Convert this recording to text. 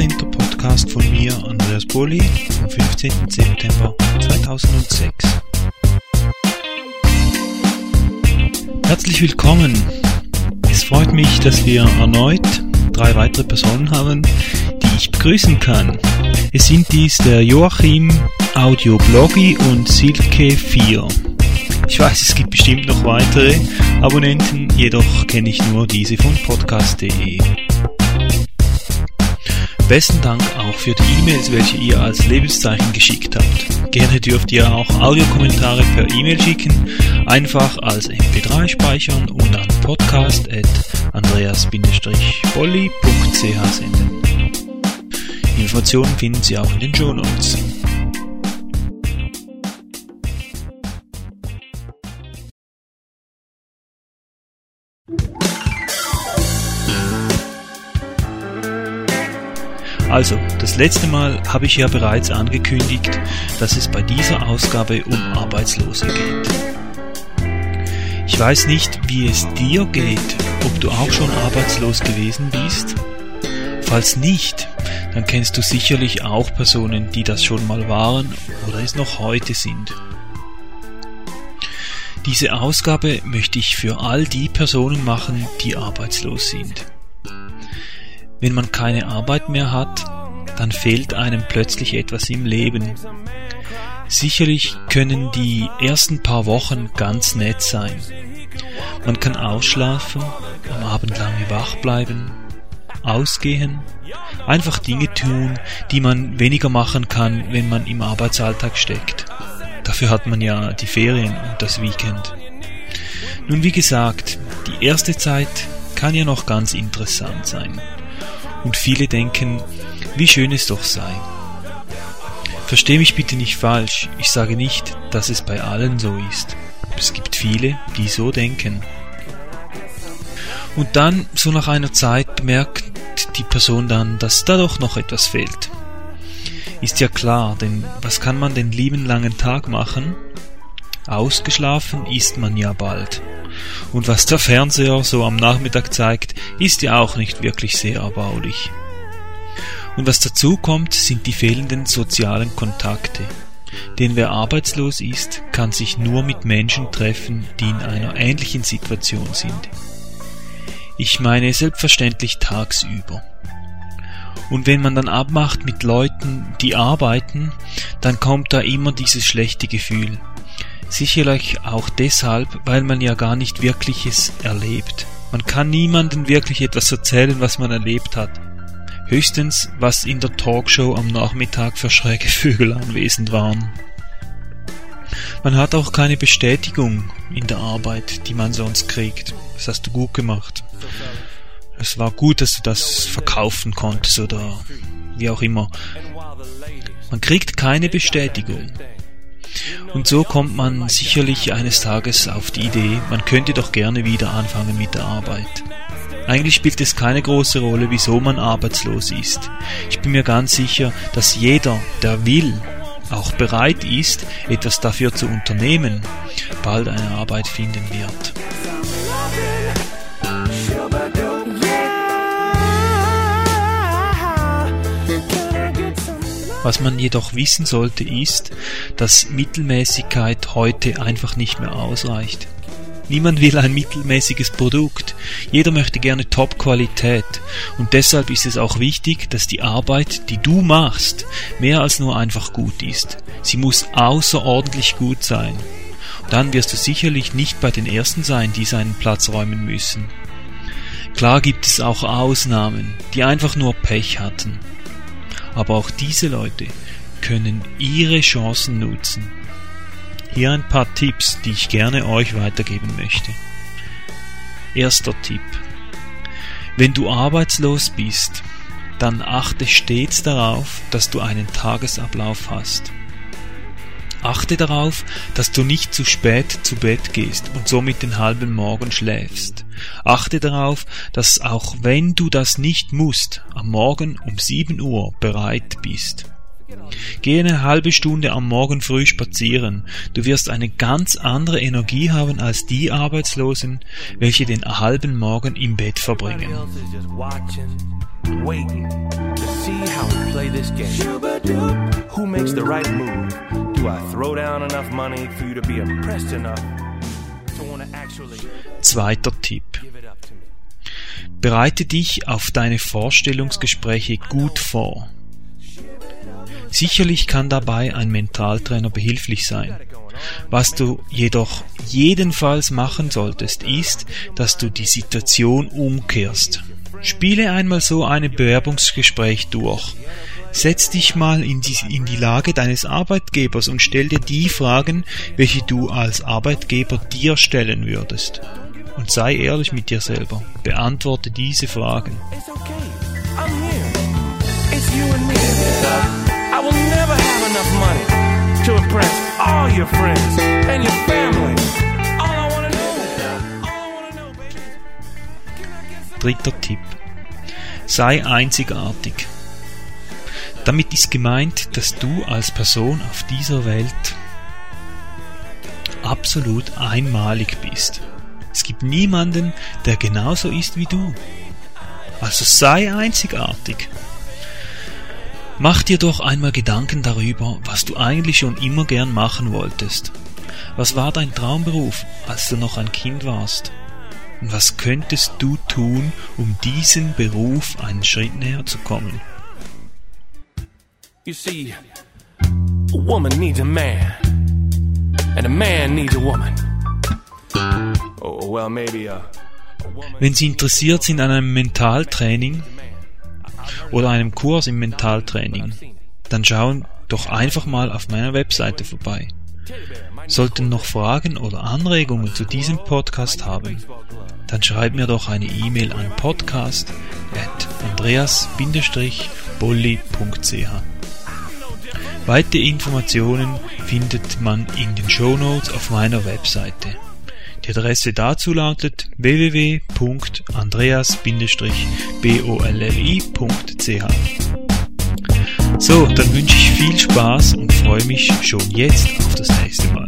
Center Podcast von mir, Andreas Bulli, vom 15. September 2006. Herzlich willkommen. Es freut mich, dass wir erneut drei weitere Personen haben, die ich begrüßen kann. Es sind dies der Joachim, Audio Bloggy und Silke 4. Ich weiß, es gibt bestimmt noch weitere Abonnenten, jedoch kenne ich nur diese von podcast.de. Besten Dank auch für die E-Mails, welche ihr als Lebenszeichen geschickt habt. Gerne dürft ihr auch Audiokommentare per E-Mail schicken, einfach als MP3 speichern und an podcast.andreas-bolli.ch senden. Informationen finden Sie auch in den Show Notes. Also, das letzte Mal habe ich ja bereits angekündigt, dass es bei dieser Ausgabe um Arbeitslose geht. Ich weiß nicht, wie es dir geht, ob du auch schon arbeitslos gewesen bist. Falls nicht, dann kennst du sicherlich auch Personen, die das schon mal waren oder es noch heute sind. Diese Ausgabe möchte ich für all die Personen machen, die arbeitslos sind. Wenn man keine Arbeit mehr hat, dann fehlt einem plötzlich etwas im Leben. Sicherlich können die ersten paar Wochen ganz nett sein. Man kann ausschlafen, am Abend lange wach bleiben, ausgehen, einfach Dinge tun, die man weniger machen kann, wenn man im Arbeitsalltag steckt. Dafür hat man ja die Ferien und das Weekend. Nun wie gesagt, die erste Zeit kann ja noch ganz interessant sein und viele denken, wie schön es doch sei. Versteh mich bitte nicht falsch, ich sage nicht, dass es bei allen so ist. Es gibt viele, die so denken. Und dann, so nach einer Zeit, bemerkt die Person dann, dass da doch noch etwas fehlt. Ist ja klar, denn was kann man den lieben langen Tag machen? Ausgeschlafen ist man ja bald. Und was der Fernseher so am Nachmittag zeigt, ist ja auch nicht wirklich sehr erbaulich. Und was dazu kommt, sind die fehlenden sozialen Kontakte. Denn wer arbeitslos ist, kann sich nur mit Menschen treffen, die in einer ähnlichen Situation sind. Ich meine selbstverständlich tagsüber. Und wenn man dann abmacht mit Leuten, die arbeiten, dann kommt da immer dieses schlechte Gefühl. Sicherlich auch deshalb, weil man ja gar nicht wirkliches erlebt. Man kann niemandem wirklich etwas erzählen, was man erlebt hat. Höchstens, was in der Talkshow am Nachmittag für schräge Vögel anwesend waren. Man hat auch keine Bestätigung in der Arbeit, die man sonst kriegt. Das hast du gut gemacht. Es war gut, dass du das verkaufen konntest oder wie auch immer. Man kriegt keine Bestätigung. Und so kommt man sicherlich eines Tages auf die Idee, man könnte doch gerne wieder anfangen mit der Arbeit. Eigentlich spielt es keine große Rolle, wieso man arbeitslos ist. Ich bin mir ganz sicher, dass jeder, der will, auch bereit ist, etwas dafür zu unternehmen, bald eine Arbeit finden wird. Was man jedoch wissen sollte ist, dass Mittelmäßigkeit heute einfach nicht mehr ausreicht. Niemand will ein mittelmäßiges Produkt. Jeder möchte gerne Top-Qualität. Und deshalb ist es auch wichtig, dass die Arbeit, die du machst, mehr als nur einfach gut ist. Sie muss außerordentlich gut sein. dann wirst du sicherlich nicht bei den Ersten sein, die seinen Platz räumen müssen. Klar gibt es auch Ausnahmen, die einfach nur Pech hatten. Aber auch diese Leute können ihre Chancen nutzen. Hier ein paar Tipps, die ich gerne euch weitergeben möchte. Erster Tipp. Wenn du arbeitslos bist, dann achte stets darauf, dass du einen Tagesablauf hast. Achte darauf, dass du nicht zu spät zu Bett gehst und somit den halben Morgen schläfst. Achte darauf, dass auch wenn du das nicht musst, am Morgen um 7 Uhr bereit bist. Geh eine halbe Stunde am Morgen früh spazieren. Du wirst eine ganz andere Energie haben als die Arbeitslosen, welche den halben Morgen im Bett verbringen. waiting to see how we play this game. Who makes the right move? Do I throw down enough money for you to be impressed enough to want to actually Zweiter Tipp. Bereite dich auf deine Vorstellungsgespräche gut vor. Sicherlich kann dabei ein Mentaltrainer behilflich sein. Was du jedoch jedenfalls machen solltest, ist, dass du die Situation umkehrst. Spiele einmal so ein Bewerbungsgespräch durch. Setz dich mal in die, in die Lage deines Arbeitgebers und stell dir die Fragen, welche du als Arbeitgeber dir stellen würdest. Und sei ehrlich mit dir selber. Beantworte diese Fragen. Dritter Tipp. Sei einzigartig. Damit ist gemeint, dass du als Person auf dieser Welt absolut einmalig bist. Es gibt niemanden, der genauso ist wie du. Also sei einzigartig. Mach dir doch einmal Gedanken darüber, was du eigentlich schon immer gern machen wolltest. Was war dein Traumberuf, als du noch ein Kind warst? Und was könntest du tun, um diesem Beruf einen Schritt näher zu kommen? You see, a woman needs a man, and a man needs a woman. Oh, well, maybe a, a. Wenn Sie interessiert sind an einem Mentaltraining oder einem Kurs im Mentaltraining, dann schauen doch einfach mal auf meiner Webseite vorbei. Sollten noch Fragen oder Anregungen zu diesem Podcast haben, dann schreib mir doch eine E-Mail an podcast at andreas-bolli.ch. Weitere Informationen findet man in den Shownotes auf meiner Webseite. Die Adresse dazu lautet www.andreas-bolli.ch. So, dann wünsche ich viel Spaß und freue mich schon jetzt auf das nächste Mal.